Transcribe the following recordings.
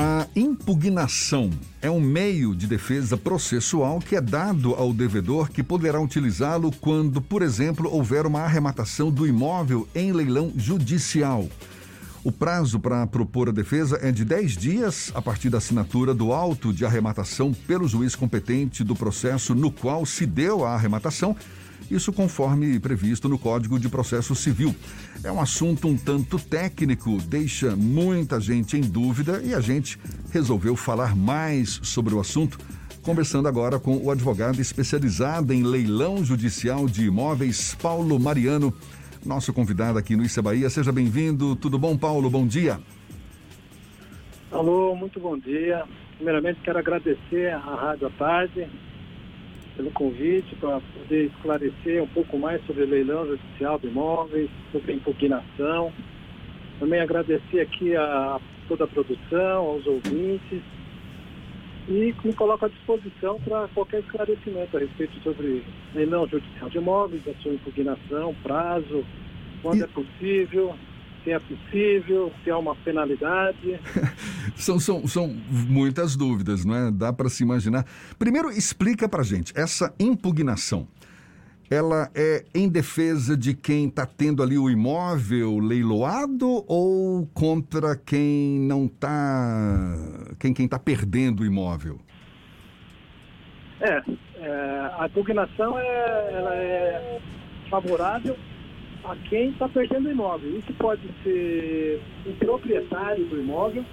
A impugnação é um meio de defesa processual que é dado ao devedor que poderá utilizá-lo quando, por exemplo, houver uma arrematação do imóvel em leilão judicial. O prazo para propor a defesa é de 10 dias a partir da assinatura do auto de arrematação pelo juiz competente do processo no qual se deu a arrematação isso conforme previsto no Código de Processo Civil. É um assunto um tanto técnico, deixa muita gente em dúvida e a gente resolveu falar mais sobre o assunto. Conversando agora com o advogado especializado em leilão judicial de imóveis, Paulo Mariano, nosso convidado aqui no Issa Bahia. Seja bem-vindo. Tudo bom, Paulo? Bom dia. Alô, muito bom dia. Primeiramente, quero agradecer à Rádio à Tarde pelo convite para poder esclarecer um pouco mais sobre leilão judicial de imóveis, sobre a impugnação. Também agradecer aqui a toda a produção, aos ouvintes e me coloco à disposição para qualquer esclarecimento a respeito sobre leilão judicial de imóveis, a sua impugnação, prazo, quando e... é possível, se é possível, se há uma penalidade. são, são, são muitas dúvidas, não é? Dá para se imaginar. Primeiro, explica para gente, essa impugnação, ela é em defesa de quem está tendo ali o imóvel leiloado ou contra quem não está, quem quem está perdendo o imóvel? É, é a impugnação é, ela é favorável a quem está perdendo o imóvel. Isso pode ser o proprietário do imóvel,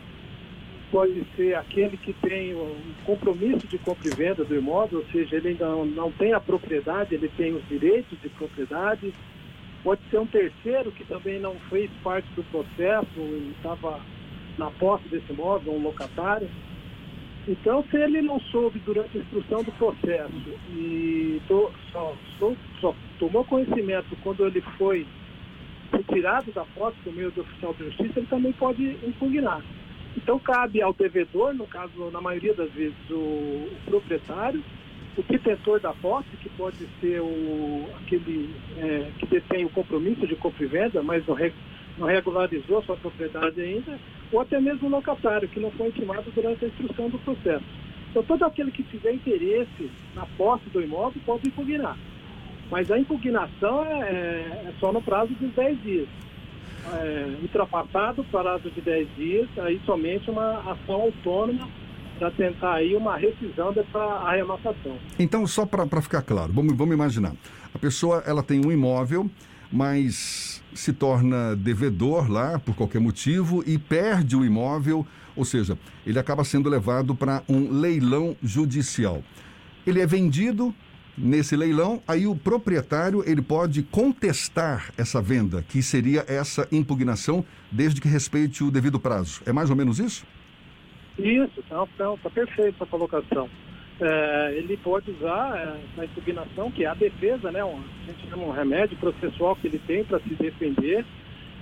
pode ser aquele que tem um compromisso de compra e venda do imóvel, ou seja, ele ainda não, tem a propriedade, ele tem os direitos de propriedade. Pode ser um terceiro que também não fez parte do processo e estava na posse desse imóvel, um locatário. Então, se ele não soube durante a instrução do processo e só, só, só, tomou conhecimento quando ele foi retirado da posse por meio do oficial de justiça, ele também pode impugnar. Então, cabe ao devedor, no caso, na maioria das vezes, o, o proprietário, o detentor da posse, que pode ser o, aquele é, que detém o compromisso de compra e venda, mas não, re, não regularizou sua propriedade ainda, ou até mesmo o locatário, que não foi intimado durante a instrução do processo. Então, todo aquele que tiver interesse na posse do imóvel pode impugnar. Mas a impugnação é, é, é só no prazo de 10 dias. É, ultrapassado o prazo de 10 dias, aí somente uma ação autônoma para tentar aí uma rescisão dessa arrematação. Então, só para ficar claro, vamos, vamos imaginar. A pessoa ela tem um imóvel, mas se torna devedor lá por qualquer motivo e perde o imóvel, ou seja, ele acaba sendo levado para um leilão judicial. Ele é vendido nesse leilão, aí o proprietário ele pode contestar essa venda, que seria essa impugnação, desde que respeite o devido prazo. É mais ou menos isso? Isso, está tá, tá perfeito a colocação é, ele pode usar é, na que é a defesa, né? Um, a gente chama um remédio processual que ele tem para se defender.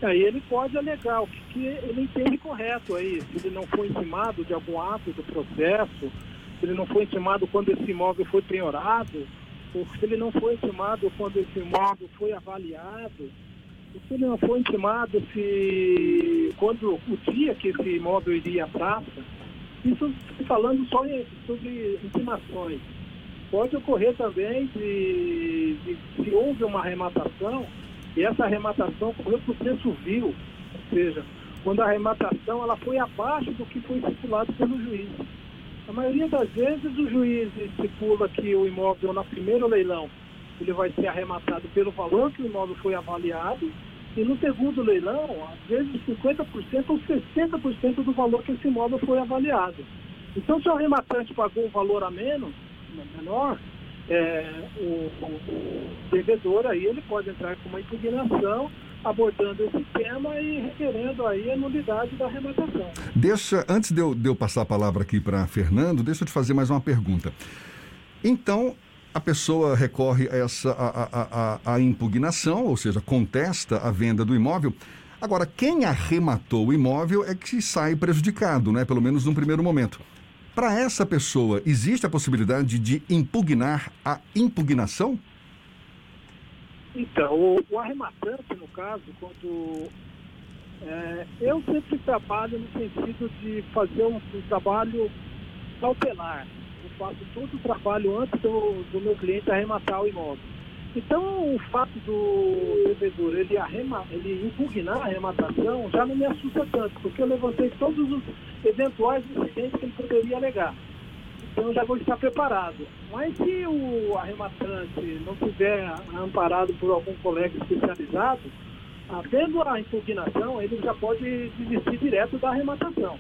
Aí ele pode alegar o que, que, ele entende correto aí, se ele não foi intimado de algum ato do processo, se ele não foi intimado quando esse imóvel foi penhorado, ou se ele não foi intimado quando esse imóvel foi avaliado, ou se ele não foi intimado se quando o dia que esse imóvel iria à praça. Isso falando só sobre intimações. Pode ocorrer também de, de se houve uma arrematação e essa arrematação ocorreu por preço vil, ou seja, quando a arrematação ela foi abaixo do que foi estipulado pelo juiz. A maioria das vezes o juiz estipula que o imóvel na primeiro leilão ele vai ser arrematado pelo valor que o imóvel foi avaliado e no segundo leilão, às vezes 50% ou 60% do valor que esse imóvel foi avaliado. Então, se o arrematante pagou um valor a menos, menor, é, o, o, devedor aí ele pode entrar com uma impugnação abordando esse tema e requerendo aí a nulidade da arrematação. Deixa, antes de eu, de eu passar a palavra aqui para Fernando, deixa eu te fazer mais uma pergunta. Então, a pessoa recorre a essa a, a, a, a, impugnação, ou seja, contesta a venda do imóvel. Agora, quem arrematou o imóvel é que sai prejudicado, né? Pelo menos num primeiro momento. Para essa pessoa, existe a possibilidade de impugnar a impugnação? Então, o, o arrematante, no caso, quando É, eu sempre trabalho no sentido de fazer um, um trabalho cautelar. Faço todo o trabalho antes do, do meu cliente arrematar o imóvel. Então, o fato do devedor ele, arrema, ele impugnar a arrematação já não me assusta tanto, porque eu levantei todos os eventuais incidentes que ele poderia alegar. Então, já vou estar preparado. Mas se o arrematante não tiver amparado por algum colega especializado, havendo a impugnação, ele já pode desistir direto da arrematação.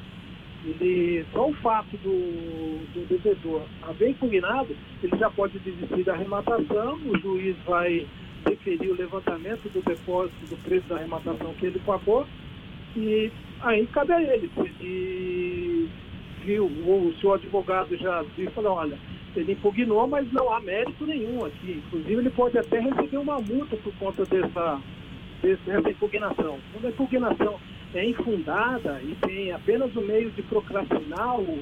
Ele, só o fato do, do devedor haver impugnado, ele já pode desistir da arrematação, o juiz vai deferir o levantamento do depósito do preço da arrematação que ele pagou e aí cabe a ele. Se viu, ou o advogado já viu e falou, olha, ele impugnou, mas não há mérito nenhum aqui. Inclusive ele pode até receber uma multa por conta dessa, dessa impugnação. Quando a impugnação é infundada e tem apenas o meio de procrastinar o,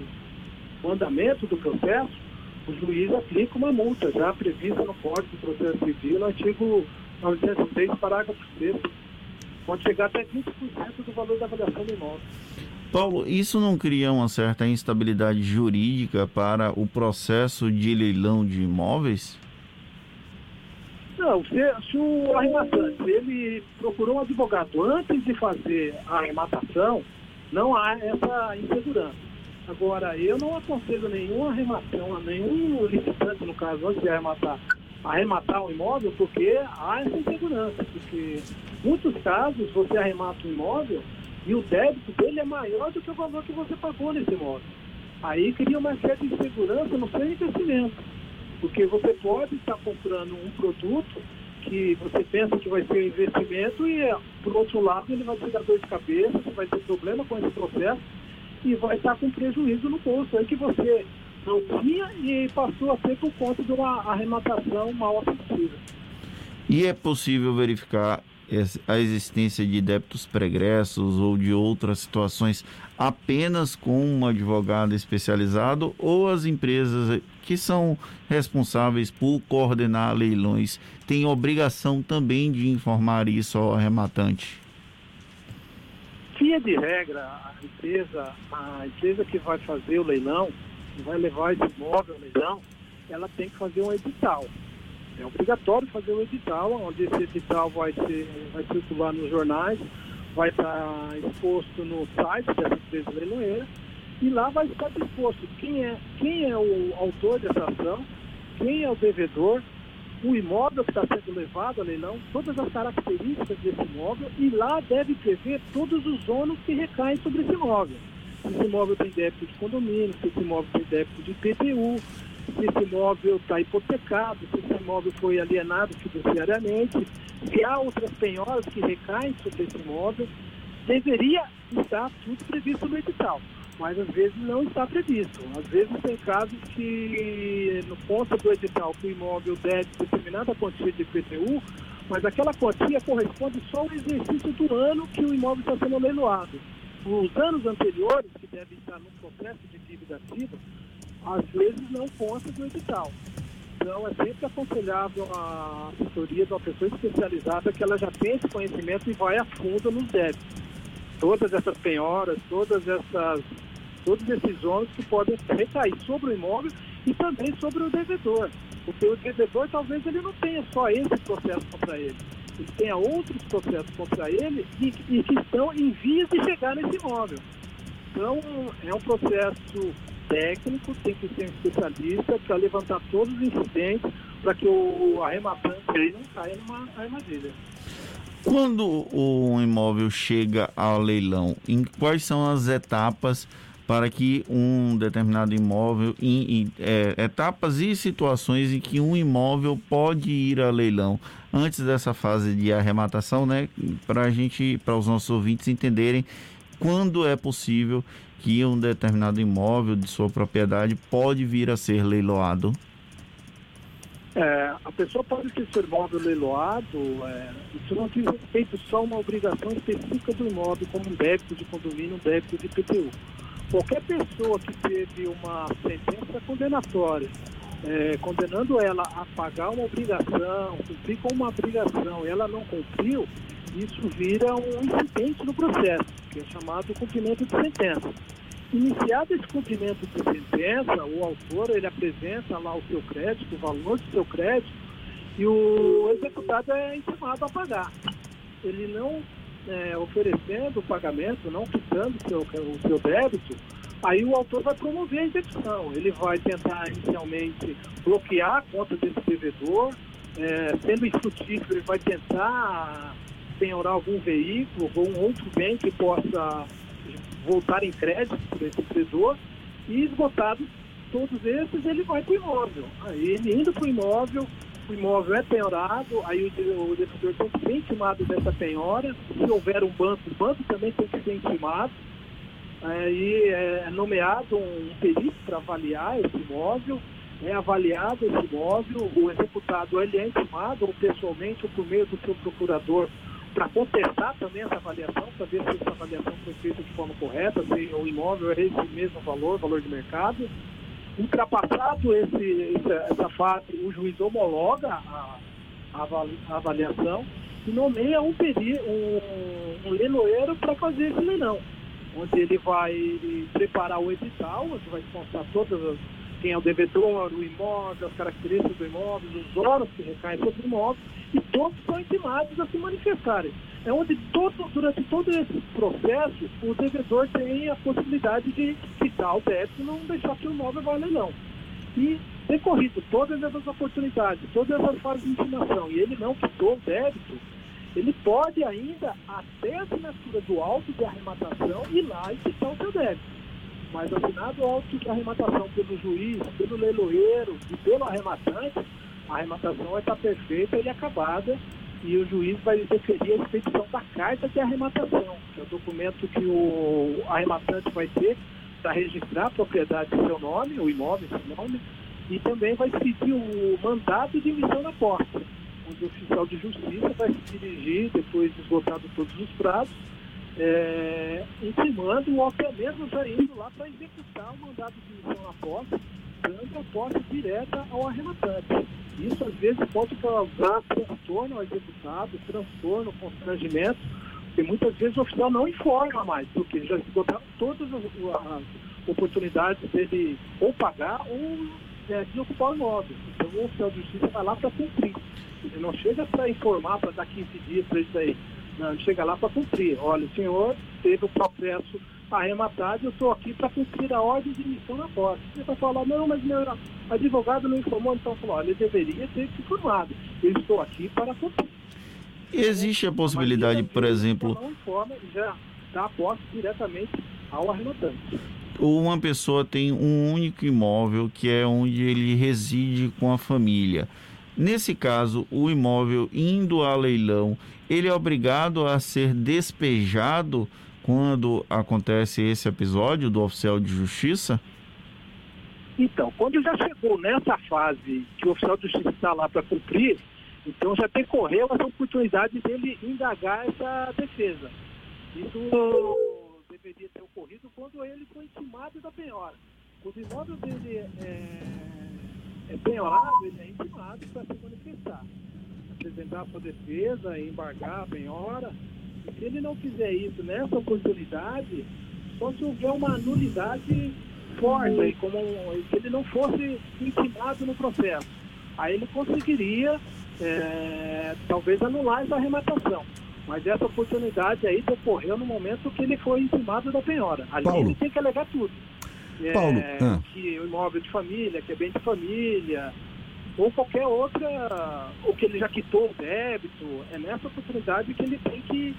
andamento do processo, o juiz aplica uma multa já prevista no Código de Processo Civil, no artigo 906, parágrafo 3 Pode chegar até 20% do valor da avaliação do imóvel. Paulo, isso não cria uma certa instabilidade jurídica para o processo de leilão de imóveis? Não, se, se o arrematante ele procurou um advogado antes de fazer a arrematação, não há essa insegurança. Agora, eu não aconselho nenhum arremação, nenhum licitante, no caso, antes de arrematar, arrematar um imóvel, porque há essa insegurança. Porque muitos casos você arremata um imóvel e o débito dele é maior do que o valor que você pagou nesse imóvel. Aí cria uma certa insegurança no seu investimento. Porque você pode estar comprando um produto que você pensa que vai ser um investimento e, por outro lado, ele vai te dar dor de cabeça, você vai ter problema com esse processo e vai estar com prejuízo no bolso aí que você não tinha e passou a ter por conta de uma arrematação mal assistida. E é possível verificar a existência de débitos pregressos ou de outras situações apenas com um advogado especializado ou as empresas que são responsáveis por coordenar leilões têm obrigação também de informar isso ao arrematante? Via de regra, a empresa, a empresa que vai fazer o leilão, que vai levar esse imóvel ao leilão, ela tem que fazer um edital. É obrigatório fazer um edital, onde esse edital vai, ser, vai circular nos jornais, vai estar exposto no site dessa empresa leiloeira, e lá vai estar disposto quem é, quem é o autor dessa ação, quem é o devedor, o imóvel que está sendo levado a leilão, todas as características desse imóvel, e lá deve prever todos os ônus que recaem sobre esse imóvel. Se esse imóvel tem débito de condomínio, se esse imóvel tem débito de IPTU, se esse imóvel está hipotecado, se esse imóvel foi alienado fiduciariamente, se há outras penhoras que recaem sobre esse imóvel, deveria estar tudo previsto no edital. Mas às vezes não está previsto. Às vezes tem casos que no ponto do edital que o imóvel deve determinada quantia de IPTU, mas aquela quantia corresponde só ao exercício do ano que o imóvel está sendo leiloado. Os anos anteriores, que devem estar no processo de dívida ativa, às vezes não consta do edital. Então, é sempre aconselhável a assessoria de uma pessoa especializada que ela já tem esse conhecimento e vai a fundo nos débitos. Todas essas penhoras, todas essas, todos esses ônus que podem recair sobre o imóvel e também sobre o devedor. Porque o devedor talvez ele não tenha só esse processo contra ele. Ele tenha outros processos contra ele e, e que estão em vias de chegar nesse imóvel. Então, é um processo técnico, tem que ser um especialista para levantar todos os incidentes para que o arrematante não caia numa armadilha. Quando o imóvel chega ao leilão, em quais são as etapas para que um determinado imóvel, em, em é, etapas e situações em que um imóvel pode ir a leilão antes dessa fase de arrematação, né? Para a gente, para os nossos ouvintes entenderem quando é possível que um determinado imóvel de sua propriedade pode vir a ser leiloado? É, a pessoa pode ter seu imóvel leiloado, é, isso não diz respeito só uma obrigação específica do imóvel, como um débito de condomínio, um débito de PTU. Qualquer pessoa que teve uma sentença condenatória, é, condenando ela a pagar uma obrigação, cumprir com uma obrigação, e ela não cumpriu, isso vira um incidente no processo, que é chamado cumprimento de sentença. Iniciado esse cumprimento de sentença, o autor ele apresenta lá o seu crédito, o valor do seu crédito, e o executado é intimado a pagar. Ele não é, oferecendo o pagamento, não quitando seu, o seu débito, aí o autor vai promover a execução. Ele vai tentar inicialmente bloquear a conta desse devedor, é, sendo infrutífero, ele vai tentar penhorar algum veículo ou um outro bem que possa voltar em crédito para esse devedor e esgotados todos esses, ele vai para o imóvel. Aí ele indo para o imóvel, o imóvel é penhorado, aí o, o devedor tem que ser intimado dessa penhora. Se houver um banco, o banco também tem que ser intimado. Aí é nomeado um perito para avaliar esse imóvel, é avaliado esse imóvel, o executado ele é intimado ou pessoalmente ou por meio do seu procurador para contestar também essa avaliação, para ver se essa avaliação foi feita de forma correta, se o imóvel é esse mesmo valor, valor de mercado. Ultrapassado esse, essa fase, o juiz homologa a, a avaliação e nomeia um, peri, um, um leiloeiro para fazer esse leilão, onde ele vai preparar o edital, onde vai constar todas as, quem é o devedor, o imóvel, as características do imóvel, os órgãos que recaem sobre o imóvel, e todos são intimados a se manifestarem. É onde todo, durante todo esse processo o devedor tem a possibilidade de quitar o débito e não deixar que o imóvel vá não. E decorrido todas essas oportunidades, todas essas fases de intimação, e ele não quitou o débito, ele pode ainda, até a assinatura do auto de arrematação, ir lá e quitar o seu débito. Mas assinado o auto de arrematação pelo juiz, pelo leiloeiro e pelo arrematante, a arrematação vai estar perfeita e acabada. E o juiz vai deferir a expedição da carta de arrematação, que é o documento que o arrematante vai ter para registrar a propriedade em seu nome, o imóvel em seu nome, e também vai pedir o mandado de emissão da posse, onde o oficial de justiça vai se dirigir, depois de esgotado todos os prazos, é, intimando ou até mesmo já indo lá para executar o mandado de emissão da posse, dando a posse direta ao arrematante. Isso às vezes pode causar transtorno ao executado, transtorno, constrangimento, e muitas vezes o oficial não informa mais, porque já esgotaram todas as, as oportunidades dele ou pagar ou é, desocupar o imóvel. Então o oficial de justiça vai lá para cumprir. Ele não chega para informar, para dar 15 dias para isso aí. Não, ele chega lá para cumprir. Olha, o senhor teve o processo arrematado, eu estou aqui para cumprir a ordem de emissão na posse. Você vai falar, não, mas meu advogado não informou, então falou, olha, ele deveria ter se informado. Eu estou aqui para cumprir. Existe a possibilidade, por exemplo. Não informa já dá a posse diretamente ao arrematante. Uma pessoa tem um único imóvel que é onde ele reside com a família. Nesse caso, o imóvel indo a leilão, ele é obrigado a ser despejado quando acontece esse episódio do oficial de justiça? Então, quando já chegou nessa fase que o oficial de justiça está lá para cumprir, então já decorreu essa oportunidade dele indagar essa defesa. Isso deveria ter ocorrido quando ele foi intimado da penhora. Quando o imóvel dele é, é penhorado, ele é intimado para se manifestar. Apresentar a sua defesa, embargar a penhora se ele não fizer isso nessa oportunidade, só se houver uma nulidade forte, como se ele não fosse intimado no processo. Aí ele conseguiria, é, talvez, anular essa arrematação. Mas essa oportunidade aí decorreu no momento que ele foi intimado da penhora. Ali Paulo. ele tem que alegar tudo. É, Paulo, ah. que o imóvel de família, que é bem de família, ou qualquer outra, ou que ele já quitou o débito, é nessa oportunidade que ele tem que,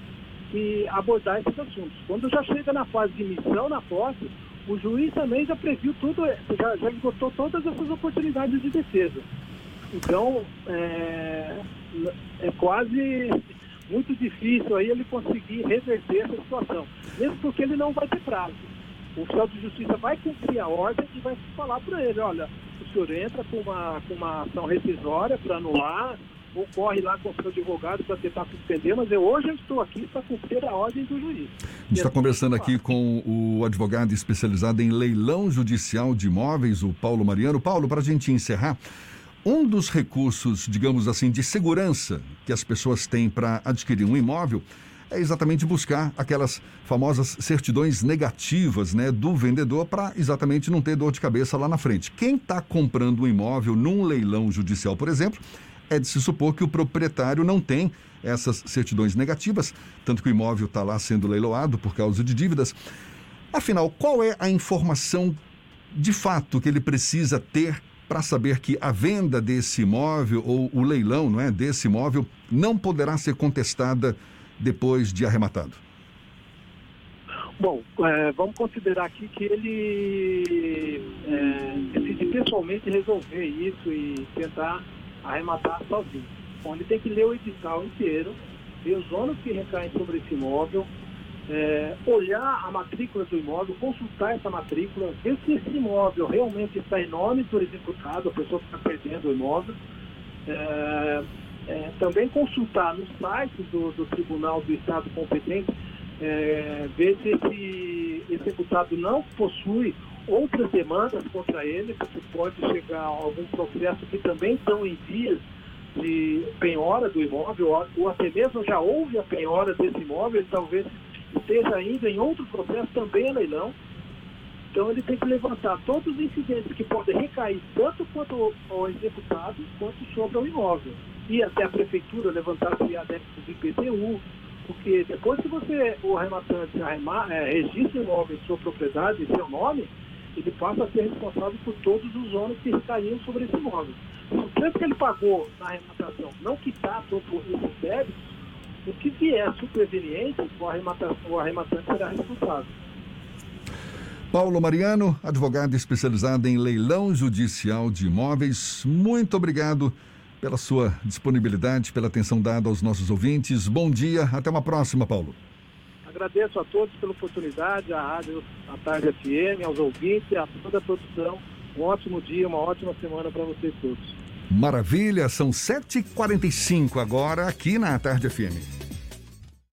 que abordar esses assuntos. Quando já chega na fase de emissão na posse, o juiz também já previu tudo, já, já esgotou todas essas oportunidades de defesa. Então, é, é quase muito difícil aí ele conseguir reverter essa situação, mesmo porque ele não vai ter prazo. O oficial de justiça vai cumprir a ordem e vai falar para ele, olha, o senhor entra com uma, com uma ação rescisória para anular, ou corre lá com o seu advogado para tentar suspender, mas eu, hoje eu estou aqui para cumprir a ordem do juiz. A gente está conversando aqui com o advogado especializado em leilão judicial de imóveis, o Paulo Mariano. Paulo, para a gente encerrar, um dos recursos, digamos assim, de segurança que as pessoas têm para adquirir um imóvel é exatamente buscar aquelas famosas certidões negativas né, do vendedor para exatamente não ter dor de cabeça lá na frente. Quem está comprando um imóvel num leilão judicial, por exemplo, é de se supor que o proprietário não tem essas certidões negativas, tanto que o imóvel está lá sendo leiloado por causa de dívidas. Afinal, qual é a informação de fato que ele precisa ter para saber que a venda desse imóvel ou o leilão, não é, desse imóvel não poderá ser contestada depois de arrematado? Bom, é, vamos considerar aqui que ele é, decide pessoalmente resolver isso e tentar arrematar sozinho. Bom, ele tem que ler o edital inteiro, ver os ônus que recaem sobre esse imóvel, é, olhar a matrícula do imóvel, consultar essa matrícula, ver se esse imóvel realmente está em nome do executado, a pessoa que está perdendo o imóvel. É, é, também consultar no site do, do, Tribunal do Estado competente, é, ver se esse executado não possui outras demandas contra ele, porque pode chegar a algum processo que também estão em vias de penhora do imóvel, ou, ou até mesmo já houve a penhora desse imóvel, ele talvez esteja ainda em outro processo também a leilão. Então ele tem que levantar todos os incidentes que podem recair tanto quanto ao executado quanto sobre o imóvel. E até a prefeitura levantar se adeptos de IPTU, porque depois que você, o arrematante, arrema, é, registra o imóvel em sua propriedade, em seu nome, ele passa a ser responsável por todos os ônus que recaíam sobre esse imóvel. O preço que ele pagou na arrematação não quitar todos esses débitos, o que vier superveniente, o, o arrematante será responsável. Paulo Mariano, advogado especializado em leilão judicial de imóveis, muito obrigado pela sua disponibilidade, pela atenção dada aos nossos ouvintes. Bom dia, até uma próxima, Paulo. Agradeço a todos pela oportunidade, à Rádio à Tarde FM, aos ouvintes, a toda a produção. Um ótimo dia, uma ótima semana para vocês todos. Maravilha, são 7h45 agora aqui na Tarde FM.